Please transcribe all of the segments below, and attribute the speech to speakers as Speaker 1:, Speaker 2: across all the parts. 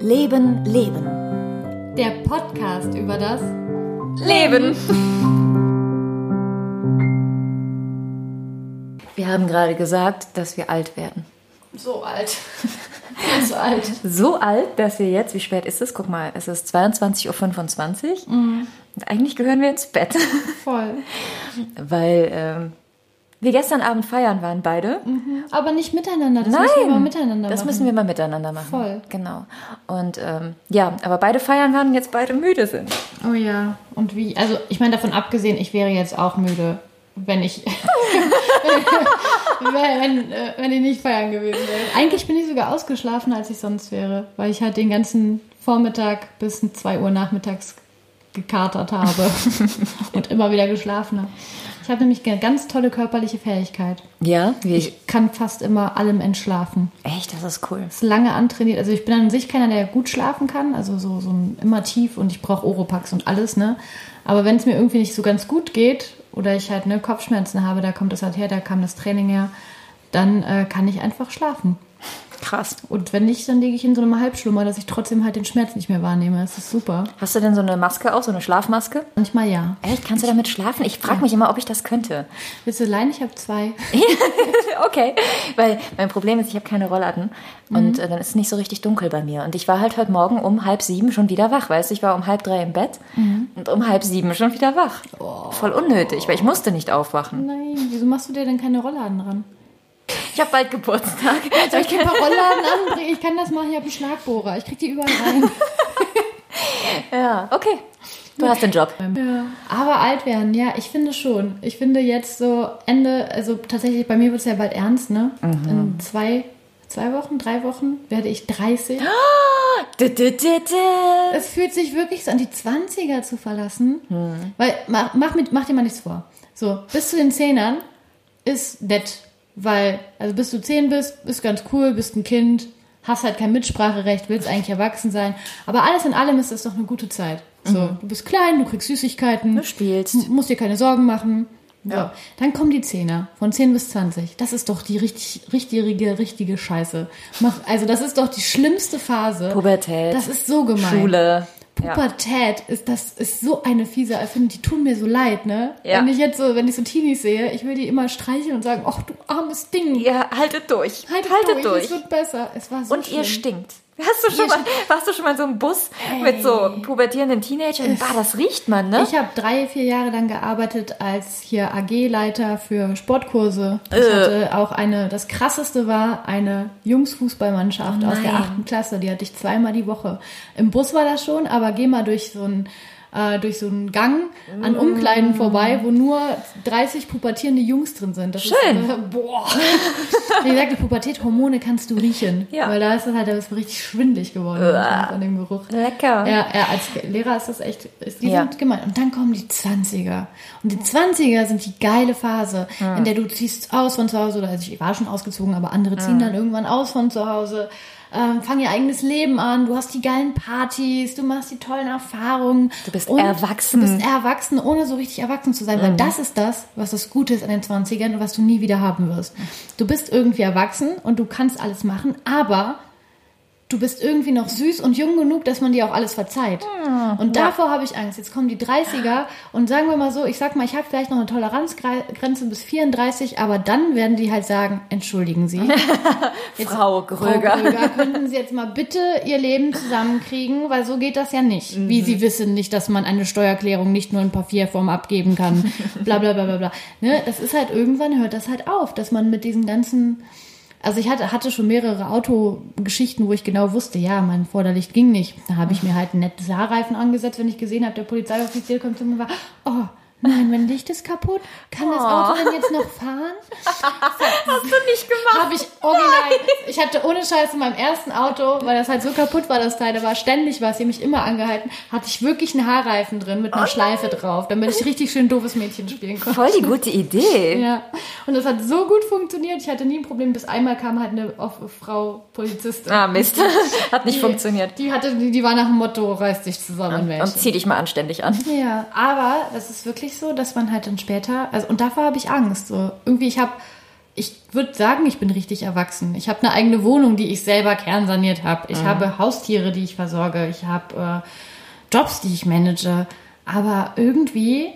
Speaker 1: Leben, Leben.
Speaker 2: Der Podcast über das
Speaker 1: Leben. Wir haben gerade gesagt, dass wir alt werden.
Speaker 2: so alt. so alt.
Speaker 1: So alt, dass wir jetzt, wie spät ist es? Guck mal, es ist 22.25 Uhr. Und eigentlich gehören wir ins Bett,
Speaker 2: Voll.
Speaker 1: weil ähm, wir gestern Abend feiern waren beide.
Speaker 2: Aber nicht miteinander. Das
Speaker 1: Nein,
Speaker 2: müssen wir mal miteinander
Speaker 1: das
Speaker 2: machen.
Speaker 1: müssen wir mal miteinander machen.
Speaker 2: Voll.
Speaker 1: Genau. Und ähm, ja, aber beide feiern waren und jetzt beide müde sind.
Speaker 2: Oh ja. Und wie? Also ich meine davon abgesehen, ich wäre jetzt auch müde, wenn ich wenn, äh, wenn ich nicht feiern gewesen wäre. Eigentlich bin ich sogar ausgeschlafen, als ich sonst wäre, weil ich halt den ganzen Vormittag bis 2 Uhr nachmittags gekatert habe und immer wieder geschlafen habe. Ich habe nämlich eine ganz tolle körperliche Fähigkeit.
Speaker 1: Ja, wie
Speaker 2: Ich kann fast immer allem entschlafen.
Speaker 1: Echt, das ist cool.
Speaker 2: ist lange antrainiert. Also ich bin an sich keiner, der gut schlafen kann. Also so, so ein immer tief und ich brauche Oropax und alles, ne? Aber wenn es mir irgendwie nicht so ganz gut geht oder ich halt ne, Kopfschmerzen habe, da kommt das halt her, da kam das Training her, dann äh, kann ich einfach schlafen.
Speaker 1: Krass.
Speaker 2: Und wenn nicht, dann liege ich in so einem Halbschlummer, dass ich trotzdem halt den Schmerz nicht mehr wahrnehme. Das ist super.
Speaker 1: Hast du denn so eine Maske auch, so eine Schlafmaske?
Speaker 2: Manchmal ja.
Speaker 1: Echt, kannst du damit schlafen? Ich frage mich immer, ob ich das könnte.
Speaker 2: Willst du leihen? Ich habe zwei.
Speaker 1: okay, weil mein Problem ist, ich habe keine Rollladen und äh, dann ist es nicht so richtig dunkel bei mir. Und ich war halt heute Morgen um halb sieben schon wieder wach, weißt du? Ich war um halb drei im Bett und um halb sieben schon wieder wach. Voll unnötig, weil ich musste nicht aufwachen.
Speaker 2: Nein, wieso machst du dir denn keine Rollladen ran?
Speaker 1: Ich habe bald Geburtstag.
Speaker 2: Soll ich paar Rollladen anbringen? Ich kann das machen, ich habe einen Schlagbohrer. Ich krieg die überall rein.
Speaker 1: ja, okay. Du hast den Job.
Speaker 2: Ja. Aber alt werden, ja, ich finde schon. Ich finde jetzt so Ende, also tatsächlich, bei mir wird es ja bald ernst, ne? In zwei, zwei Wochen, drei Wochen werde ich 30.
Speaker 1: Du, du, du, du.
Speaker 2: Es fühlt sich wirklich so an, die 20er zu verlassen. Weil, mach, mach, mit, mach dir mal nichts vor. So, bis zu den Zehnern ist nett. Weil, also bis du zehn bist, bist ganz cool, bist ein Kind, hast halt kein Mitspracherecht, willst eigentlich erwachsen sein. Aber alles in allem ist das doch eine gute Zeit. So, du bist klein, du kriegst Süßigkeiten.
Speaker 1: Du spielst.
Speaker 2: Musst dir keine Sorgen machen. So.
Speaker 1: Ja.
Speaker 2: Dann kommen die Zehner, von 10 bis 20. Das ist doch die richtig, richtige, richtige Scheiße. Mach, also das ist doch die schlimmste Phase.
Speaker 1: Pubertät.
Speaker 2: Das ist so gemein.
Speaker 1: Schule. Ja.
Speaker 2: Pubertät ist das ist so eine fiese Erfindung. Die tun mir so leid, ne?
Speaker 1: Ja.
Speaker 2: Wenn ich jetzt so, wenn ich so Teenies sehe, ich will die immer streicheln und sagen, ach du armes Ding,
Speaker 1: Ja, haltet durch.
Speaker 2: haltet,
Speaker 1: haltet
Speaker 2: durch,
Speaker 1: durch.
Speaker 2: es wird besser. Es war so
Speaker 1: Und ihr
Speaker 2: schlimm.
Speaker 1: stinkt. Hast du schon mal, warst du schon mal so einem Bus mit so pubertierenden Teenagern? Bah, das riecht man, ne?
Speaker 2: Ich habe drei, vier Jahre lang gearbeitet als hier AG-Leiter für Sportkurse. Ich
Speaker 1: Äh.
Speaker 2: hatte auch eine, das krasseste war eine Jungsfußballmannschaft aus der
Speaker 1: nein.
Speaker 2: achten Klasse. Die hatte ich zweimal die Woche. Im Bus war das schon, aber geh mal durch so ein äh, durch so einen Gang an Umkleiden vorbei, wo nur 30 pubertierende Jungs drin sind. Das
Speaker 1: Schön.
Speaker 2: Ist, äh, boah. Wie gesagt, die Pubertät, Hormone kannst du riechen.
Speaker 1: Ja.
Speaker 2: Weil da ist es halt, da ist man richtig schwindelig geworden von dem Geruch.
Speaker 1: Lecker.
Speaker 2: Ja, ja, als Lehrer ist das echt, ist, die
Speaker 1: Ja.
Speaker 2: sind gemein. Und dann kommen die 20er. Und die 20er sind die geile Phase, in der du ziehst aus von zu Hause, oder also ich war schon ausgezogen, aber andere ziehen dann irgendwann aus von zu Hause, ähm, fangen ihr eigenes Leben an, du hast die geilen Partys, du machst die tollen Erfahrungen.
Speaker 1: Du bist erwachsen.
Speaker 2: Du bist erwachsen, ohne so richtig erwachsen zu sein, weil das ist das, was das Gute ist an den 20ern und was du nie wieder haben wirst. Du bist irgendwie erwachsen und du kannst alles machen, aber du bist irgendwie noch süß und jung genug, dass man dir auch alles verzeiht. und davor habe ich Angst. Jetzt kommen die 30er und sagen wir mal so, ich sag mal, ich habe vielleicht noch eine Toleranzgrenze bis 34, aber dann werden die halt sagen, entschuldigen Sie. Jetzt,
Speaker 1: Frau Gröger.
Speaker 2: Frau Gröger, könnten Sie jetzt mal bitte Ihr Leben zusammenkriegen, weil so geht das ja nicht.
Speaker 1: Mhm.
Speaker 2: Wie Sie wissen nicht, dass man eine Steuererklärung nicht nur in Papierform abgeben kann. Bla bla bla bla bla. Ne? Das ist halt irgendwann hört das halt auf, dass man mit diesen ganzen also ich hatte, hatte schon mehrere Autogeschichten, wo ich genau wusste, ja, mein Vorderlicht ging nicht. Da habe ich mir halt einen netten Haarreifen angesetzt, wenn ich gesehen habe, der Polizeioffizier kommt zu mir und war, oh, nein, mein Licht ist kaputt. Kann das Auto denn jetzt noch fahren?
Speaker 1: Hast du nicht gemacht?
Speaker 2: Habe ich original. Ich hatte ohne Scheiß in meinem ersten Auto, weil das halt so kaputt war, das Teil, da war ständig was, haben mich immer angehalten, hatte ich wirklich einen Haarreifen drin mit einer Schleife drauf, damit ich richtig schön doofes Mädchen spielen konnte.
Speaker 1: Voll die gute Idee.
Speaker 2: Ja, und das hat so gut funktioniert. Ich hatte nie ein Problem. Bis einmal kam halt eine Frau Polizistin.
Speaker 1: Ah, Mist. Hat nicht
Speaker 2: Die-
Speaker 1: funktioniert.
Speaker 2: Die hatte, die, die war nach dem Motto, reiß dich zusammen,
Speaker 1: Und
Speaker 2: Mädchen.
Speaker 1: zieh dich mal anständig an.
Speaker 2: Ja, aber das ist wirklich so, dass man halt dann später, also und davor habe ich Angst. So irgendwie, ich habe ich würde sagen, ich bin richtig erwachsen. Ich habe eine eigene Wohnung, die ich selber kernsaniert habe. Ich mhm. habe Haustiere, die ich versorge. Ich habe äh, Jobs, die ich manage. Aber irgendwie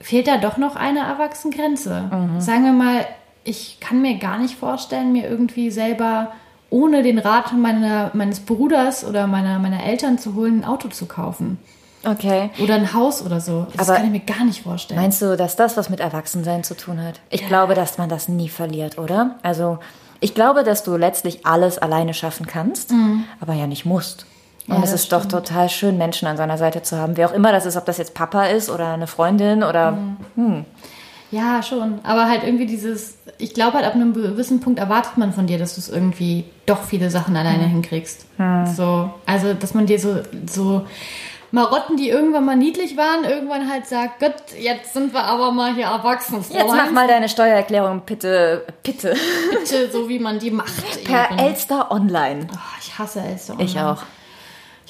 Speaker 2: fehlt da doch noch eine Erwachsengrenze. Mhm. Sagen wir mal, ich kann mir gar nicht vorstellen, mir irgendwie selber ohne den Rat meiner, meines Bruders oder meiner, meiner Eltern zu holen, ein Auto zu kaufen.
Speaker 1: Okay.
Speaker 2: Oder ein Haus oder so. Das Aber kann ich mir gar nicht vorstellen.
Speaker 1: Meinst du, dass das was mit Erwachsensein zu tun hat? Ich ja. glaube, dass man das nie verliert, oder? Also, ich glaube, dass du letztlich alles alleine schaffen kannst, mhm. aber ja nicht musst. Und ja, es ist stimmt. doch total schön, Menschen an seiner Seite zu haben. Wie auch immer das ist, ob das jetzt Papa ist oder eine Freundin oder. Mhm. Hm.
Speaker 2: Ja, schon. Aber halt irgendwie dieses, ich glaube halt ab einem gewissen Punkt erwartet man von dir, dass du es irgendwie doch viele Sachen alleine mhm. hinkriegst. Mhm. So, also dass man dir so, so Marotten, die irgendwann mal niedlich waren, irgendwann halt sagt, Gott, jetzt sind wir aber mal hier erwachsen.
Speaker 1: Jetzt mach mal deine Steuererklärung, bitte, bitte.
Speaker 2: Bitte, so wie man die macht.
Speaker 1: Per. Elster Online.
Speaker 2: Oh, ich hasse Elster Online.
Speaker 1: Ich auch.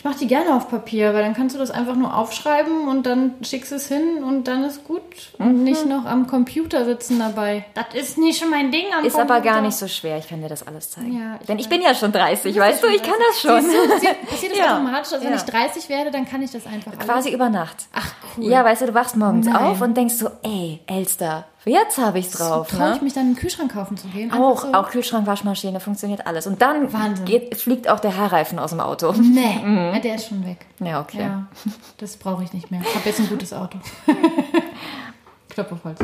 Speaker 2: Ich mache die gerne auf Papier, weil dann kannst du das einfach nur aufschreiben und dann schickst es hin und dann ist gut. Und mhm. nicht noch am Computer sitzen dabei. Das ist nicht schon mein Ding
Speaker 1: am Ist Computer. aber gar nicht so schwer. Ich kann dir das alles zeigen. Ja, ich Denn ich bin ja schon 30, weißt du? Ich kann das schon.
Speaker 2: Siehst du, passiert das ja. automatisch? Also wenn ich 30 werde, dann kann ich das einfach
Speaker 1: alles. Quasi über Nacht.
Speaker 2: Ach cool.
Speaker 1: Ja, weißt du, du wachst morgens Nein. auf und denkst so, ey, Elster, Jetzt habe ich es drauf.
Speaker 2: Traue ne? ich mich dann einen Kühlschrank kaufen zu gehen?
Speaker 1: Auch, so. auch Kühlschrank, Waschmaschine, funktioniert alles. Und dann geht, fliegt auch der Haarreifen aus dem Auto.
Speaker 2: Nee, mhm. ja, der ist schon weg.
Speaker 1: Ja, okay. Ja,
Speaker 2: das brauche ich nicht mehr. Ich habe jetzt ein gutes Auto. Klopf auf Holz.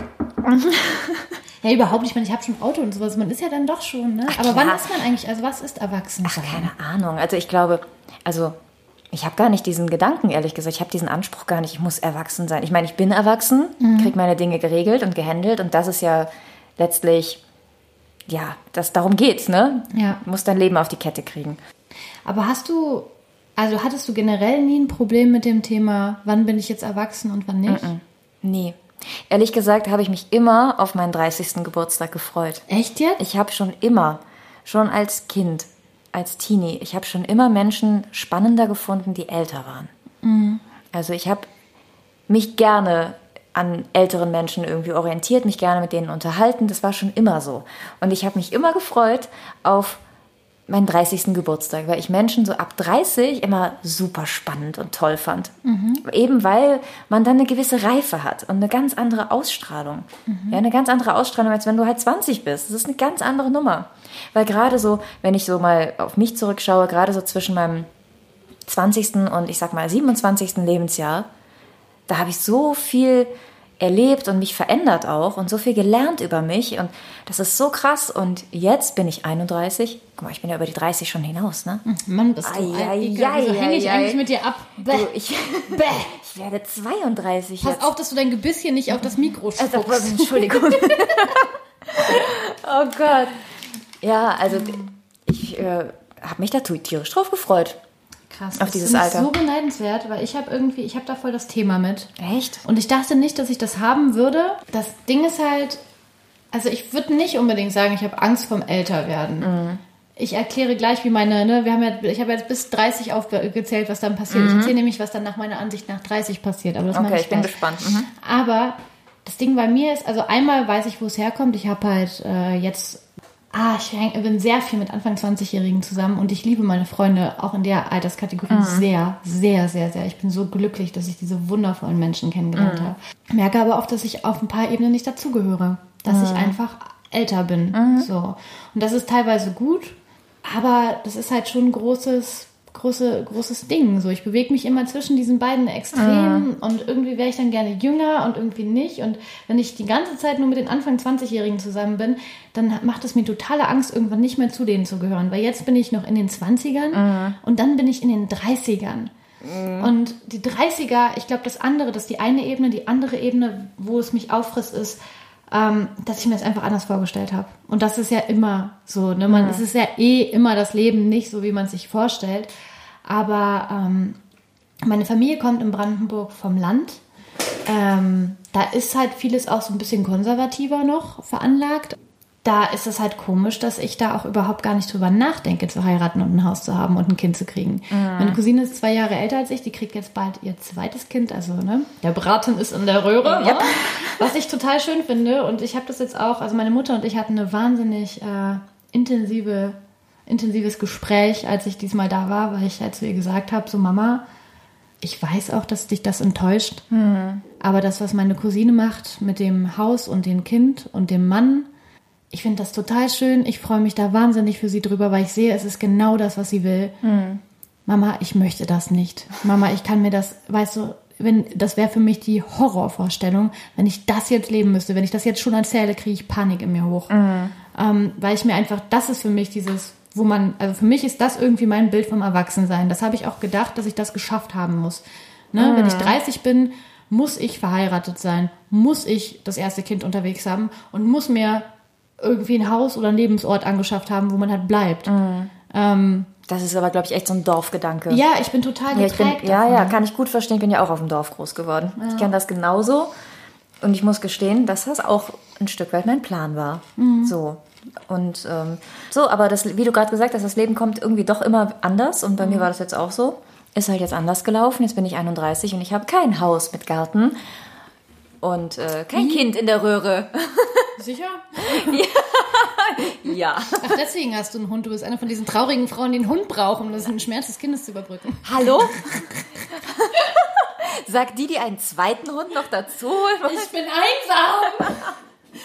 Speaker 2: ja, überhaupt nicht. Ich meine, ich habe schon ein Auto und sowas. Man ist ja dann doch schon, ne? Ach, Aber wann ist man eigentlich, also was ist erwachsen
Speaker 1: Ach, keine Ahnung. Also ich glaube, also ich habe gar nicht diesen Gedanken, ehrlich gesagt. Ich habe diesen Anspruch gar nicht, ich muss erwachsen sein. Ich meine, ich bin erwachsen, mhm. kriege meine Dinge geregelt und gehandelt und das ist ja letztlich, ja, das darum geht's, ne?
Speaker 2: Ja.
Speaker 1: Du musst dein Leben auf die Kette kriegen.
Speaker 2: Aber hast du, also hattest du generell nie ein Problem mit dem Thema, wann bin ich jetzt erwachsen und wann nicht? Mm.
Speaker 1: Nie. Ehrlich gesagt habe ich mich immer auf meinen 30. Geburtstag gefreut.
Speaker 2: Echt jetzt?
Speaker 1: Ich habe schon immer, schon als Kind, als Teenie, ich habe schon immer Menschen spannender gefunden, die älter waren. Mhm. Also ich habe mich gerne an älteren Menschen irgendwie orientiert, mich gerne mit denen unterhalten. Das war schon immer so. Und ich habe mich immer gefreut auf meinen 30. Geburtstag, weil ich Menschen so ab 30 immer super spannend und toll fand. Mhm. Eben weil man dann eine gewisse Reife hat und eine ganz andere Ausstrahlung. Mhm. Ja, eine ganz andere Ausstrahlung, als wenn du halt 20 bist. Das ist eine ganz andere Nummer. Weil gerade so, wenn ich so mal auf mich zurückschaue, gerade so zwischen meinem 20. und ich sag mal 27. Lebensjahr, da habe ich so viel erlebt und mich verändert auch und so viel gelernt über mich und das ist so krass und jetzt bin ich 31. Guck mal, ich bin ja über die 30 schon hinaus, ne?
Speaker 2: Hm, Mann, bist du ai, ai, ai, Wieso hänge ich eigentlich mit dir ab?
Speaker 1: Bäh. Du, ich, Bäh. ich werde 32
Speaker 2: Pass
Speaker 1: jetzt.
Speaker 2: auf, dass du dein Gebisschen nicht auf das Mikro
Speaker 1: spuckst. Also, Entschuldigung. oh Gott. Ja, also ich äh, habe mich da tierisch drauf gefreut.
Speaker 2: Krass.
Speaker 1: Auf dieses Alter.
Speaker 2: so beneidenswert, weil ich habe irgendwie, ich habe da voll das Thema mit.
Speaker 1: Echt?
Speaker 2: Und ich dachte nicht, dass ich das haben würde. Das Ding ist halt, also ich würde nicht unbedingt sagen, ich habe Angst vom Älterwerden. Mhm. Ich erkläre gleich, wie meine, ne, wir haben ja, ich habe jetzt bis 30 aufgezählt, was dann passiert. Mhm. Ich erzähle nämlich, was dann nach meiner Ansicht nach 30 passiert. Aber das
Speaker 1: okay, ich bin gespannt. Mhm.
Speaker 2: Aber das Ding bei mir ist, also einmal weiß ich, wo es herkommt. Ich habe halt äh, jetzt Ah, ich bin sehr viel mit Anfang 20-Jährigen zusammen und ich liebe meine Freunde auch in der Alterskategorie mhm. sehr, sehr, sehr, sehr. Ich bin so glücklich, dass ich diese wundervollen Menschen kennengelernt mhm. habe. Merke aber auch, dass ich auf ein paar Ebenen nicht dazugehöre. Dass mhm. ich einfach älter bin. So. Und das ist teilweise gut, aber das ist halt schon ein großes große, großes Ding. So, ich bewege mich immer zwischen diesen beiden Extremen mhm. und irgendwie wäre ich dann gerne jünger und irgendwie nicht. Und wenn ich die ganze Zeit nur mit den Anfang 20-Jährigen zusammen bin, dann macht es mir totale Angst, irgendwann nicht mehr zu denen zu gehören. Weil jetzt bin ich noch in den 20ern mhm. und dann bin ich in den 30ern. Mhm. Und die 30er, ich glaube, das andere, das ist die eine Ebene, die andere Ebene, wo es mich auffrisst, ist, ähm, dass ich mir das einfach anders vorgestellt habe. Und das ist ja immer so. Ne? Man, mhm. Es ist ja eh immer das Leben nicht so, wie man es sich vorstellt. Aber ähm, meine Familie kommt in Brandenburg vom Land. Ähm, da ist halt vieles auch so ein bisschen konservativer noch veranlagt. da ist es halt komisch, dass ich da auch überhaupt gar nicht drüber nachdenke, zu heiraten und ein Haus zu haben und ein Kind zu kriegen. Mhm. Meine Cousine ist zwei Jahre älter als ich, die kriegt jetzt bald ihr zweites Kind, also ne, der Braten ist in der Röhre, yep. was ich total schön finde. Und ich habe das jetzt auch, also meine Mutter und ich hatten eine wahnsinnig äh, intensive, intensives Gespräch, als ich diesmal da war, weil ich halt zu ihr gesagt habe, so Mama, ich weiß auch, dass dich das enttäuscht, mhm. aber das, was meine Cousine macht mit dem Haus und dem Kind und dem Mann, ich finde das total schön. Ich freue mich da wahnsinnig für sie drüber, weil ich sehe, es ist genau das, was sie will. Mhm. Mama, ich möchte das nicht. Mama, ich kann mir das, weißt du, wenn, das wäre für mich die Horrorvorstellung, wenn ich das jetzt leben müsste, wenn ich das jetzt schon erzähle, kriege ich Panik in mir hoch. Mhm. Ähm, weil ich mir einfach, das ist für mich dieses, wo man, also für mich ist das irgendwie mein Bild vom Erwachsensein. Das habe ich auch gedacht, dass ich das geschafft haben muss. Ne? Mhm. Wenn ich 30 bin, muss ich verheiratet sein, muss ich das erste Kind unterwegs haben und muss mir irgendwie ein Haus oder einen Lebensort angeschafft haben, wo man halt bleibt. Mhm. Ähm,
Speaker 1: das ist aber, glaube ich, echt so ein Dorfgedanke.
Speaker 2: Ja, ich bin total
Speaker 1: geprägt. Ja, bin, ja, ja, kann ich gut verstehen. Ich bin ja auch auf dem Dorf groß geworden. Ja. Ich kenne das genauso. Und ich muss gestehen, dass das auch ein Stück weit mein Plan war. Mhm. So. Und ähm, so, aber das, wie du gerade gesagt hast, das Leben kommt irgendwie doch immer anders. Und bei mhm. mir war das jetzt auch so. Ist halt jetzt anders gelaufen. Jetzt bin ich 31 und ich habe kein Haus mit Garten und äh, kein Wie? Kind in der Röhre.
Speaker 2: Sicher?
Speaker 1: ja. ja.
Speaker 2: Ach, deswegen hast du einen Hund. Du bist eine von diesen traurigen Frauen, die einen Hund brauchen, um den Schmerz des Kindes zu überbrücken.
Speaker 1: Hallo? Sagt die, die einen zweiten Hund noch dazu holen?
Speaker 2: Ich bin einsam.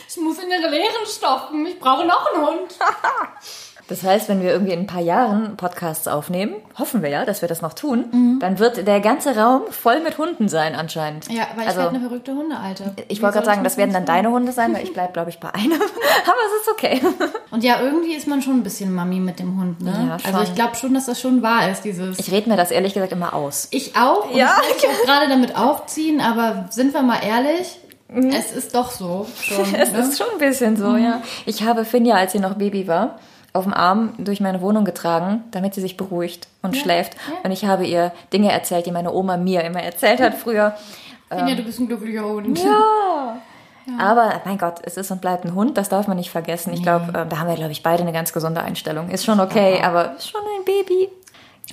Speaker 2: Ich muss in den Leeren stopfen. Ich brauche noch einen Hund.
Speaker 1: Das heißt, wenn wir irgendwie in ein paar Jahren Podcasts aufnehmen, hoffen wir ja, dass wir das noch tun, mhm. dann wird der ganze Raum voll mit Hunden sein anscheinend.
Speaker 2: Ja, weil also, ich werde eine verrückte Hundealte.
Speaker 1: Ich wollte gerade sagen, das werden dann deine Hunde sein, weil ich bleibe, glaube ich, bei einem. Aber es ist okay.
Speaker 2: Und ja, irgendwie ist man schon ein bisschen Mami mit dem Hund, ne? Ja, schon. Also ich glaube schon, dass das schon wahr ist, dieses...
Speaker 1: Ich rede mir das ehrlich gesagt immer aus.
Speaker 2: Ich auch. Und ja. Ich möchte gerade damit aufziehen, aber sind wir mal ehrlich, mhm. es ist doch so. Schon,
Speaker 1: es ne? ist schon ein bisschen so, mhm. ja. Ich habe Finja, als sie noch Baby war, auf dem Arm durch meine Wohnung getragen, damit sie sich beruhigt und ja, schläft. Ja. Und ich habe ihr Dinge erzählt, die meine Oma mir immer erzählt hat früher.
Speaker 2: Finja, ähm, du bist ein glücklicher Hund.
Speaker 1: Ja. ja. Aber mein Gott, es ist und bleibt ein Hund, das darf man nicht vergessen. Ich glaube, äh, da haben wir, glaube ich, beide eine ganz gesunde Einstellung. Ist schon okay, aber ist schon ein Baby.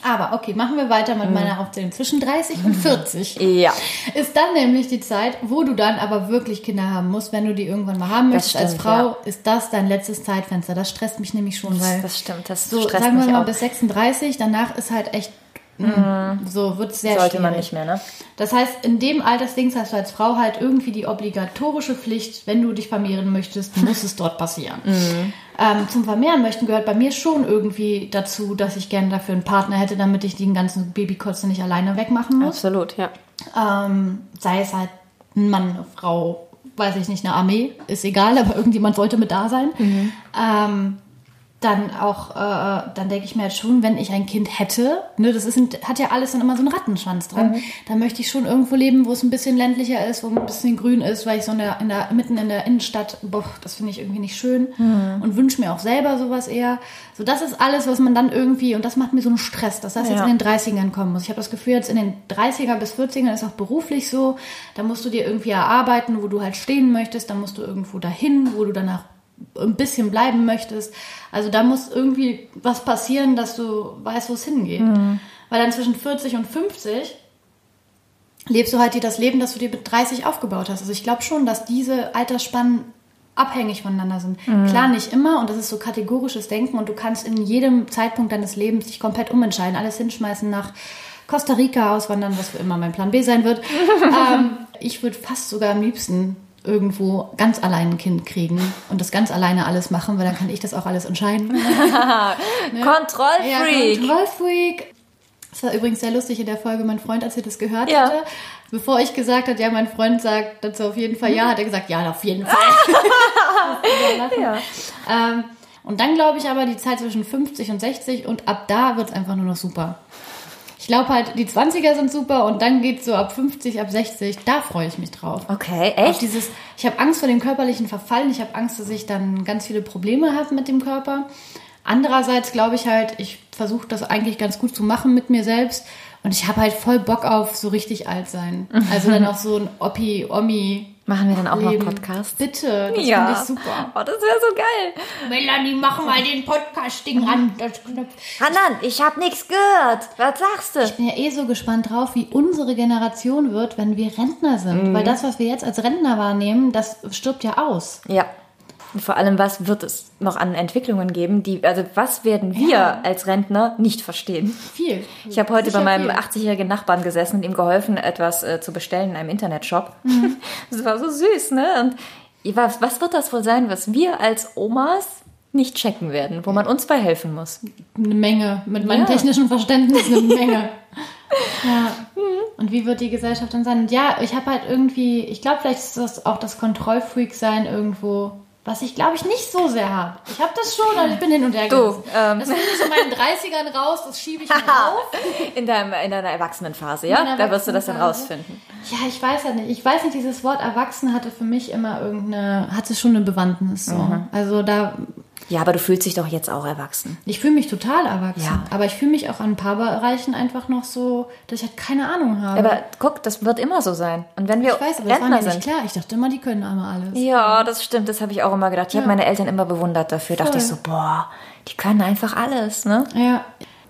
Speaker 2: Aber okay, machen wir weiter mit meiner Aufzählung. Zwischen 30 und 40
Speaker 1: ja.
Speaker 2: ist dann nämlich die Zeit, wo du dann aber wirklich Kinder haben musst, wenn du die irgendwann mal haben möchtest. Stimmt, als Frau ja. ist das dein letztes Zeitfenster. Das stresst mich nämlich schon, weil.
Speaker 1: Das stimmt, das
Speaker 2: so,
Speaker 1: stresst
Speaker 2: sagen
Speaker 1: mich
Speaker 2: wir mal
Speaker 1: auch.
Speaker 2: bis 36, danach ist halt echt Mhm. So wird es sehr
Speaker 1: Sollte
Speaker 2: schwierig.
Speaker 1: man nicht mehr, ne?
Speaker 2: Das heißt, in dem Altersdings hast du als Frau halt irgendwie die obligatorische Pflicht, wenn du dich vermehren möchtest, muss es dort passieren. Mhm. Ähm, zum Vermehren möchten gehört bei mir schon irgendwie dazu, dass ich gerne dafür einen Partner hätte, damit ich den ganzen Babykotze nicht alleine wegmachen muss.
Speaker 1: Absolut, ja.
Speaker 2: Ähm, sei es halt ein Mann, eine Frau, weiß ich nicht, eine Armee, ist egal, aber irgendjemand sollte mit da sein. Mhm. Ähm, dann auch, äh, dann denke ich mir halt schon, wenn ich ein Kind hätte, ne, das ist ein, hat ja alles dann immer so einen Rattenschwanz dran, mhm. dann möchte ich schon irgendwo leben, wo es ein bisschen ländlicher ist, wo ein bisschen grün ist, weil ich so in der, in der mitten in der Innenstadt, boah, das finde ich irgendwie nicht schön mhm. und wünsche mir auch selber sowas eher. So, das ist alles, was man dann irgendwie, und das macht mir so einen Stress, dass das ja. jetzt in den 30ern kommen muss. Ich habe das Gefühl, jetzt in den 30er bis 40ern ist auch beruflich so, da musst du dir irgendwie erarbeiten, wo du halt stehen möchtest, da musst du irgendwo dahin, wo du danach ein bisschen bleiben möchtest. Also da muss irgendwie was passieren, dass du weißt, wo es hingeht. Mhm. Weil dann zwischen 40 und 50 lebst du halt dir das Leben, das du dir mit 30 aufgebaut hast. Also ich glaube schon, dass diese Altersspannen abhängig voneinander sind. Mhm. Klar, nicht immer und das ist so kategorisches Denken und du kannst in jedem Zeitpunkt deines Lebens dich komplett umentscheiden, alles hinschmeißen nach Costa Rica auswandern, was für immer mein Plan B sein wird. ähm, ich würde fast sogar am liebsten irgendwo ganz allein ein Kind kriegen und das ganz alleine alles machen, weil dann kann ich das auch alles entscheiden.
Speaker 1: ne? Kontrollfreak.
Speaker 2: Ja, Kontrollfreak. Das war übrigens sehr lustig in der Folge, mein Freund, als er das gehört ja. hatte. Bevor ich gesagt hat, ja, mein Freund sagt dazu auf jeden Fall ja, hat er gesagt, ja, auf jeden Fall. ja. Ähm, und dann glaube ich aber die Zeit zwischen 50 und 60 und ab da wird es einfach nur noch super glaube halt, die 20er sind super und dann geht so ab 50, ab 60, da freue ich mich drauf.
Speaker 1: Okay, echt? Auf
Speaker 2: dieses, ich habe Angst vor dem körperlichen Verfallen, ich habe Angst, dass ich dann ganz viele Probleme habe mit dem Körper. Andererseits glaube ich halt, ich versuche das eigentlich ganz gut zu machen mit mir selbst und ich habe halt voll Bock auf so richtig alt sein. Also dann auch so ein Oppi, Omi
Speaker 1: Machen wir dann auch
Speaker 2: leben.
Speaker 1: noch Podcasts?
Speaker 2: Bitte, das
Speaker 1: ja.
Speaker 2: finde ich super.
Speaker 1: Oh, das wäre so geil.
Speaker 2: Melanie, mach mal den Podcast-Ding an.
Speaker 1: Hanan, ich habe nichts gehört. Was sagst du?
Speaker 2: Ich bin ja eh so gespannt drauf, wie unsere Generation wird, wenn wir Rentner sind. Weil das, was wir jetzt als Rentner wahrnehmen, das stirbt ja aus.
Speaker 1: Ja. Und vor allem, was wird es noch an Entwicklungen geben, die, also was werden wir
Speaker 2: Ja.
Speaker 1: als Rentner nicht verstehen?
Speaker 2: Viel.
Speaker 1: Ich habe heute
Speaker 2: Sicher
Speaker 1: bei meinem
Speaker 2: viel.
Speaker 1: 80-jährigen Nachbarn gesessen und ihm geholfen, etwas äh, zu bestellen in einem Internetshop.
Speaker 2: Mhm.
Speaker 1: Das war so süß, ne? Und was, was wird das wohl sein, was wir als Omas nicht checken werden, wo man uns bei helfen muss?
Speaker 2: Eine Menge. Mit meinem
Speaker 1: Ja.
Speaker 2: technischen Verständnis eine Menge. Ja. Und wie wird die Gesellschaft dann sein? Und ja, ich habe halt irgendwie, ich glaube, vielleicht ist das auch das Kontrollfreak-Sein irgendwo, was ich glaube ich nicht so sehr habe. Ich habe das schon, aber ich bin hin und her
Speaker 1: Du, ähm.
Speaker 2: Das ich so in meinen 30ern raus, das schiebe ich mir auf.
Speaker 1: In, deinem, in deiner Erwachsenenphase, ja?
Speaker 2: meiner
Speaker 1: Da wirst du das dann rausfinden.
Speaker 2: Ja, ich weiß ja nicht. Ich weiß nicht, dieses Wort Erwachsen hatte für mich immer irgendeine, hatte schon eine Bewandtnis so.
Speaker 1: Mhm.
Speaker 2: Also da,
Speaker 1: Ja, aber du fühlst dich doch jetzt auch erwachsen.
Speaker 2: ich fühle mich total erwachsen.
Speaker 1: Ja.
Speaker 2: Aber ich fühle mich auch an ein paar Bereichen einfach noch so, dass ich halt keine Ahnung habe.
Speaker 1: Aber guck, das wird immer so sein. Und wenn wir
Speaker 2: ich weiß, aber das war
Speaker 1: Rentner
Speaker 2: mir nicht
Speaker 1: sind.
Speaker 2: klar. Ich dachte immer, die können einmal alles.
Speaker 1: Ja, das stimmt, das habe ich auch immer gedacht. Ich habe meine Eltern immer bewundert dafür. Dachte ich so, boah, die können einfach alles, ne?
Speaker 2: Ja.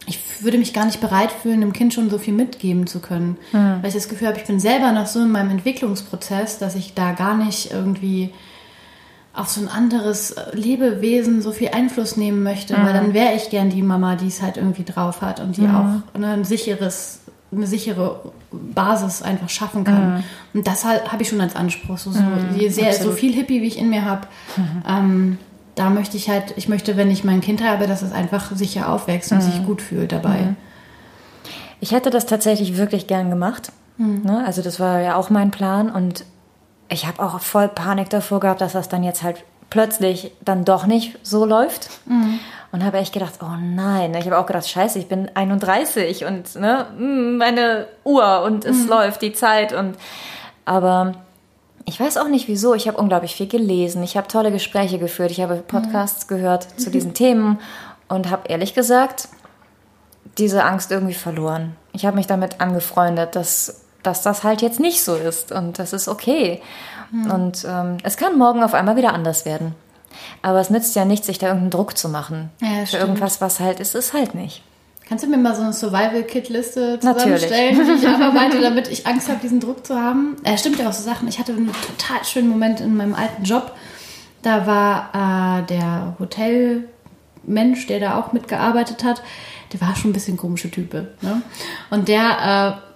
Speaker 2: Ich würde mich gar nicht bereit fühlen, einem Kind schon so viel mitgeben zu können.
Speaker 1: Hm.
Speaker 2: Weil ich das Gefühl habe, ich bin selber noch so in meinem Entwicklungsprozess, dass ich da gar nicht irgendwie auf so ein anderes Lebewesen so viel Einfluss nehmen möchte, weil dann wäre ich gern die Mama, die es halt irgendwie drauf hat und die auch ne, ein sicheres, eine sichere Basis einfach schaffen kann. Und das halt, habe ich schon als Anspruch. So, so, je sehr, so viel Hippie, wie ich in mir habe, ähm, da möchte ich halt, ich möchte, wenn ich mein Kind habe, dass es einfach sicher aufwächst und sich gut fühlt dabei.
Speaker 1: Ich hätte das tatsächlich wirklich gern gemacht. Ne? Also das war ja auch mein Plan und ich habe auch voll Panik davor gehabt, dass das dann jetzt halt plötzlich dann doch nicht so läuft. Und habe echt gedacht, oh nein. Ich habe auch gedacht, scheiße, ich bin 31 und ne, mm, meine Uhr und es läuft die Zeit und aber ich weiß auch nicht wieso. Ich habe unglaublich viel gelesen. Ich habe tolle Gespräche geführt. Ich habe Podcasts gehört zu diesen Themen und habe ehrlich gesagt diese Angst irgendwie verloren. Ich habe mich damit angefreundet, dass, dass das halt jetzt nicht so ist und das ist okay. Und ähm, es kann morgen auf einmal wieder anders werden. Aber es nützt ja nichts, sich da irgendeinen Druck zu machen.
Speaker 2: Ja,
Speaker 1: Für
Speaker 2: stimmt.
Speaker 1: irgendwas, was halt ist, ist halt nicht.
Speaker 2: Kannst du mir mal so eine Survival-Kit-Liste
Speaker 1: Natürlich.
Speaker 2: zusammenstellen, die ich abarbeite, damit ich Angst habe, diesen Druck zu haben? Äh, stimmt ja auch so Sachen. Ich hatte einen total schönen Moment in meinem alten Job. Da war äh, der Hotelmensch, der da auch mitgearbeitet hat, der war schon ein bisschen komische Type. Ne? Und der äh,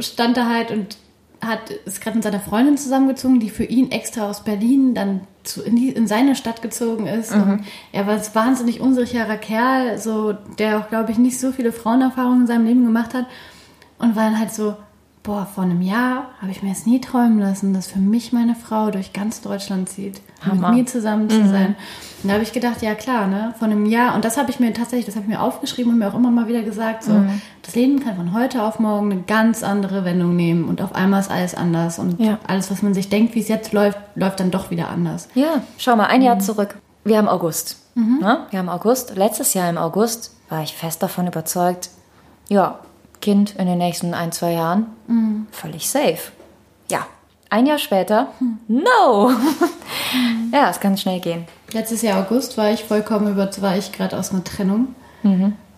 Speaker 2: stand da halt und hat ist gerade mit seiner Freundin zusammengezogen, die für ihn extra aus Berlin dann zu, in, die, in seine Stadt gezogen ist. Und er war ein wahnsinnig unsicherer Kerl, so der auch, glaube ich, nicht so viele Frauenerfahrungen in seinem Leben gemacht hat. Und war dann halt so, boah, vor einem Jahr habe ich mir es nie träumen lassen, dass für mich meine Frau durch ganz Deutschland zieht,
Speaker 1: Hammer.
Speaker 2: mit mir zusammen zu sein. Und da habe ich gedacht, ja klar, ne, vor einem Jahr, und das habe ich mir tatsächlich, das habe ich mir aufgeschrieben und mir auch immer mal wieder gesagt, so, das Leben kann von heute auf morgen eine ganz andere Wendung nehmen und auf einmal ist alles anders und
Speaker 1: Ja.
Speaker 2: alles, was man sich denkt, wie es jetzt läuft, läuft dann doch wieder anders.
Speaker 1: Ja, schau mal, ein Jahr zurück. Wir haben August. Ne? Wir haben August. Letztes Jahr im August war ich fest davon überzeugt, ja, Kind in den nächsten ein, zwei Jahren, völlig safe. Ja, ein Jahr später, no. ja, es kann schnell gehen.
Speaker 2: Letztes Jahr August war ich vollkommen überzeugt, war ich gerade aus einer Trennung,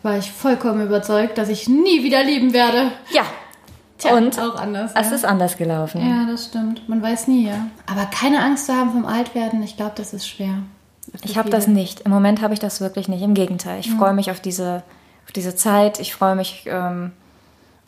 Speaker 2: war ich vollkommen überzeugt, dass ich nie wieder lieben werde.
Speaker 1: Ja,
Speaker 2: Tja,
Speaker 1: und
Speaker 2: auch anders.
Speaker 1: es
Speaker 2: ja.
Speaker 1: ist anders gelaufen.
Speaker 2: Ja, das stimmt. Man weiß nie, ja. Aber keine Angst zu haben vom Altwerden, ich glaube, das ist schwer.
Speaker 1: Ich habe das nicht. Im Moment habe ich das wirklich nicht. Im Gegenteil. Ich freue mich auf diese, auf diese Zeit. Ich freue mich ähm,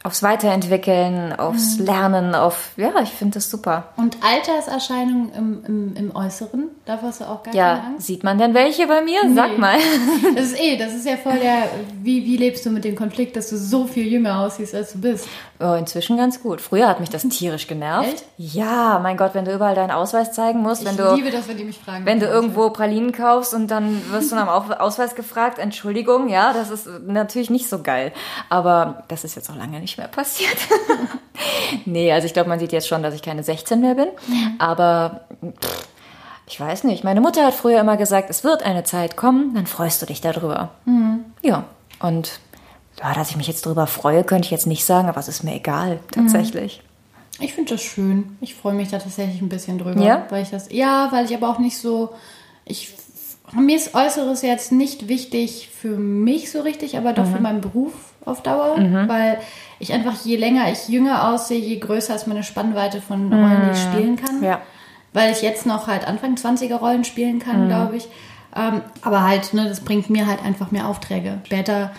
Speaker 1: aufs Weiterentwickeln, aufs Lernen, auf ja, ich finde das super.
Speaker 2: Und Alterserscheinungen im, im, im Äußeren, da hast du auch gar keine
Speaker 1: Ja,
Speaker 2: Angst?
Speaker 1: sieht man denn welche bei mir? Sag
Speaker 2: Nee.
Speaker 1: mal.
Speaker 2: Das ist eh, das ist ja voll der, wie, wie lebst du mit dem Konflikt, dass du so viel jünger aussiehst, als du bist?
Speaker 1: Oh, inzwischen ganz gut. Früher hat mich das tierisch genervt.
Speaker 2: Echt?
Speaker 1: Ja, mein Gott, wenn du überall deinen Ausweis zeigen musst, wenn
Speaker 2: ich
Speaker 1: du
Speaker 2: liebe das, wenn die mich fragen.
Speaker 1: wenn du irgendwo Pralinen kaufst und dann wirst du nach dem Au- Ausweis gefragt, Entschuldigung, ja, das ist natürlich nicht so geil. Aber das ist jetzt auch lange nicht mehr passiert. nee, also ich glaube, man sieht jetzt schon, dass ich keine 16 mehr bin. Aber pff, ich weiß nicht. Meine Mutter hat früher immer gesagt, es wird eine Zeit kommen, dann freust du dich darüber. Ja, und ja, dass ich mich jetzt darüber freue, könnte ich jetzt nicht sagen, aber es ist mir egal, tatsächlich.
Speaker 2: Ich finde das schön. Ich freue mich da tatsächlich ein bisschen drüber.
Speaker 1: Ja?
Speaker 2: Weil ich das, ja, weil ich aber auch nicht so, ich, mir ist Äußeres jetzt nicht wichtig für mich so richtig, aber doch für meinen Beruf auf Dauer, weil ich einfach, je länger ich jünger aussehe, je größer ist meine Spannweite von Rollen, die ich spielen kann.
Speaker 1: Ja.
Speaker 2: Weil ich jetzt noch halt Anfang 20er Rollen spielen kann, glaube ich. Ähm, aber halt, ne, das bringt mir halt einfach mehr Aufträge. Später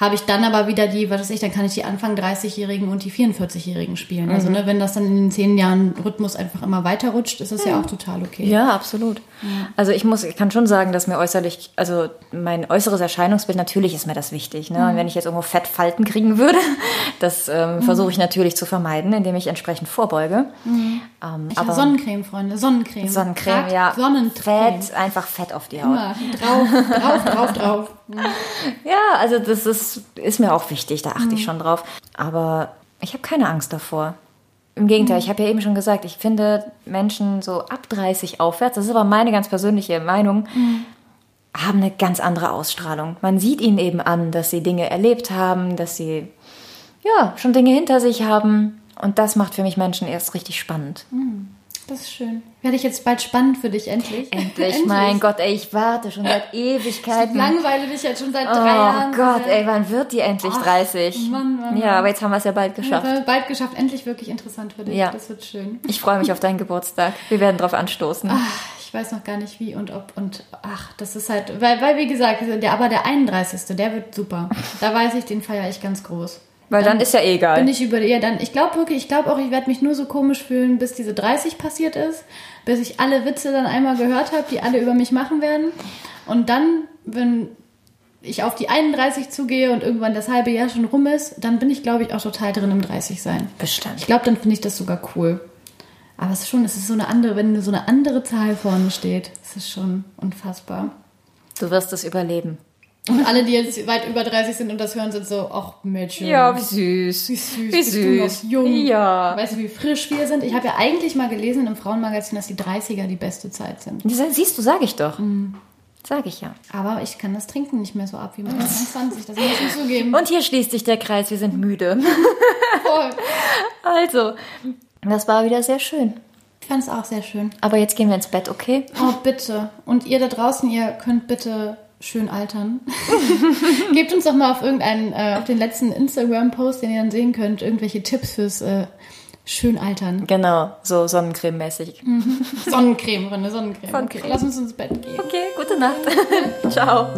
Speaker 2: habe ich dann aber wieder die, was weiß ich, dann kann ich die Anfang 30-Jährigen und die 44-Jährigen spielen. Also ne, wenn das dann in den zehn Jahren Rhythmus einfach immer weiter rutscht, ist das ja auch total okay.
Speaker 1: Ja, absolut. Also ich muss, ich kann schon sagen, dass mir äußerlich, also mein äußeres Erscheinungsbild, natürlich ist mir das wichtig. Ne? Und wenn ich jetzt irgendwo Fettfalten kriegen würde, das ähm, versuche ich natürlich zu vermeiden, indem ich entsprechend vorbeuge. Ähm,
Speaker 2: Ich habe Sonnencreme, Freunde, Sonnencreme.
Speaker 1: Sonnencreme,
Speaker 2: Fragt
Speaker 1: ja.
Speaker 2: Sonnencreme.
Speaker 1: Fett, einfach Fett auf die Haut.
Speaker 2: Immer drauf, drauf, drauf, drauf.
Speaker 1: Ja, also das ist, ist mir auch wichtig, da achte ich schon drauf. Aber ich habe keine Angst davor. Im Gegenteil, ich habe ja eben schon gesagt, ich finde Menschen so ab 30 aufwärts, das ist aber meine ganz persönliche Meinung, haben eine ganz andere Ausstrahlung. Man sieht ihnen eben an, dass sie Dinge erlebt haben, dass sie ja schon Dinge hinter sich haben. Und das macht für mich Menschen erst richtig spannend.
Speaker 2: Das ist schön. Werde ich jetzt bald spannend für dich, endlich.
Speaker 1: Endlich, mein Gott, ey, ich warte schon seit
Speaker 2: Ich
Speaker 1: Ewigkeiten.
Speaker 2: langweile dich jetzt schon seit
Speaker 1: Oh
Speaker 2: drei Jahren.
Speaker 1: Gott, ey, wann wird die endlich 30?
Speaker 2: Mann, Mann,
Speaker 1: Ja, aber jetzt haben wir es ja bald geschafft.
Speaker 2: wir bald geschafft. Endlich wirklich interessant für dich.
Speaker 1: Ja.
Speaker 2: Das wird schön.
Speaker 1: Ich freue mich auf deinen Geburtstag. Wir werden drauf anstoßen.
Speaker 2: Ach, ich weiß noch gar nicht wie und ob und ach, das ist halt, weil, weil wie gesagt, der, aber der 31. der wird super. Da weiß ich, den feiere ich ganz groß.
Speaker 1: Weil dann ist ja eh egal.
Speaker 2: Bin ich über ja dann, ich glaube wirklich, ich glaube auch, ich werde mich nur so komisch fühlen, bis diese 30 passiert ist, bis ich alle Witze dann einmal gehört habe, die alle über mich machen werden. Und dann, wenn ich auf die 31 zugehe und irgendwann das halbe Jahr schon rum ist, dann bin ich, glaube ich, auch total drin im 30 sein.
Speaker 1: Bestimmt.
Speaker 2: Ich glaube, dann finde ich das sogar cool. Aber es ist schon, es ist so eine andere, wenn so eine andere Zahl vorne steht, es ist schon unfassbar.
Speaker 1: Du wirst es überleben.
Speaker 2: Und alle, die jetzt weit über 30 sind und das hören, sind so, ach Mädchen.
Speaker 1: Ja, wie süß.
Speaker 2: Wie süß,
Speaker 1: Wie
Speaker 2: bist du noch
Speaker 1: süß.
Speaker 2: jung.
Speaker 1: Ja.
Speaker 2: Weißt du, wie frisch wir sind? Ich habe ja eigentlich mal gelesen im Frauenmagazin, dass die 30er die beste Zeit sind.
Speaker 1: Siehst du, sag ich doch. Sag ich ja.
Speaker 2: Aber ich kann das Trinken nicht mehr so ab wie mit 21. Das muss ich zugeben.
Speaker 1: Und hier schließt sich der Kreis. Wir sind müde.
Speaker 2: Voll.
Speaker 1: Also, das war wieder sehr schön.
Speaker 2: Ich fand es auch sehr schön.
Speaker 1: Aber jetzt gehen wir ins Bett, okay?
Speaker 2: Oh, bitte. Und ihr da draußen, ihr könnt bitte schön altern. Gebt uns doch mal auf irgendeinen, äh, auf den letzten Instagram-Post, den ihr dann sehen könnt, irgendwelche Tipps fürs äh, schön altern.
Speaker 1: Genau, so sonnencreme-mäßig.
Speaker 2: Sonnencreme, Freunde, Sonnencreme.
Speaker 1: Sonnencreme.
Speaker 2: Okay, lass uns ins Bett gehen.
Speaker 1: Okay, gute Nacht. Ciao.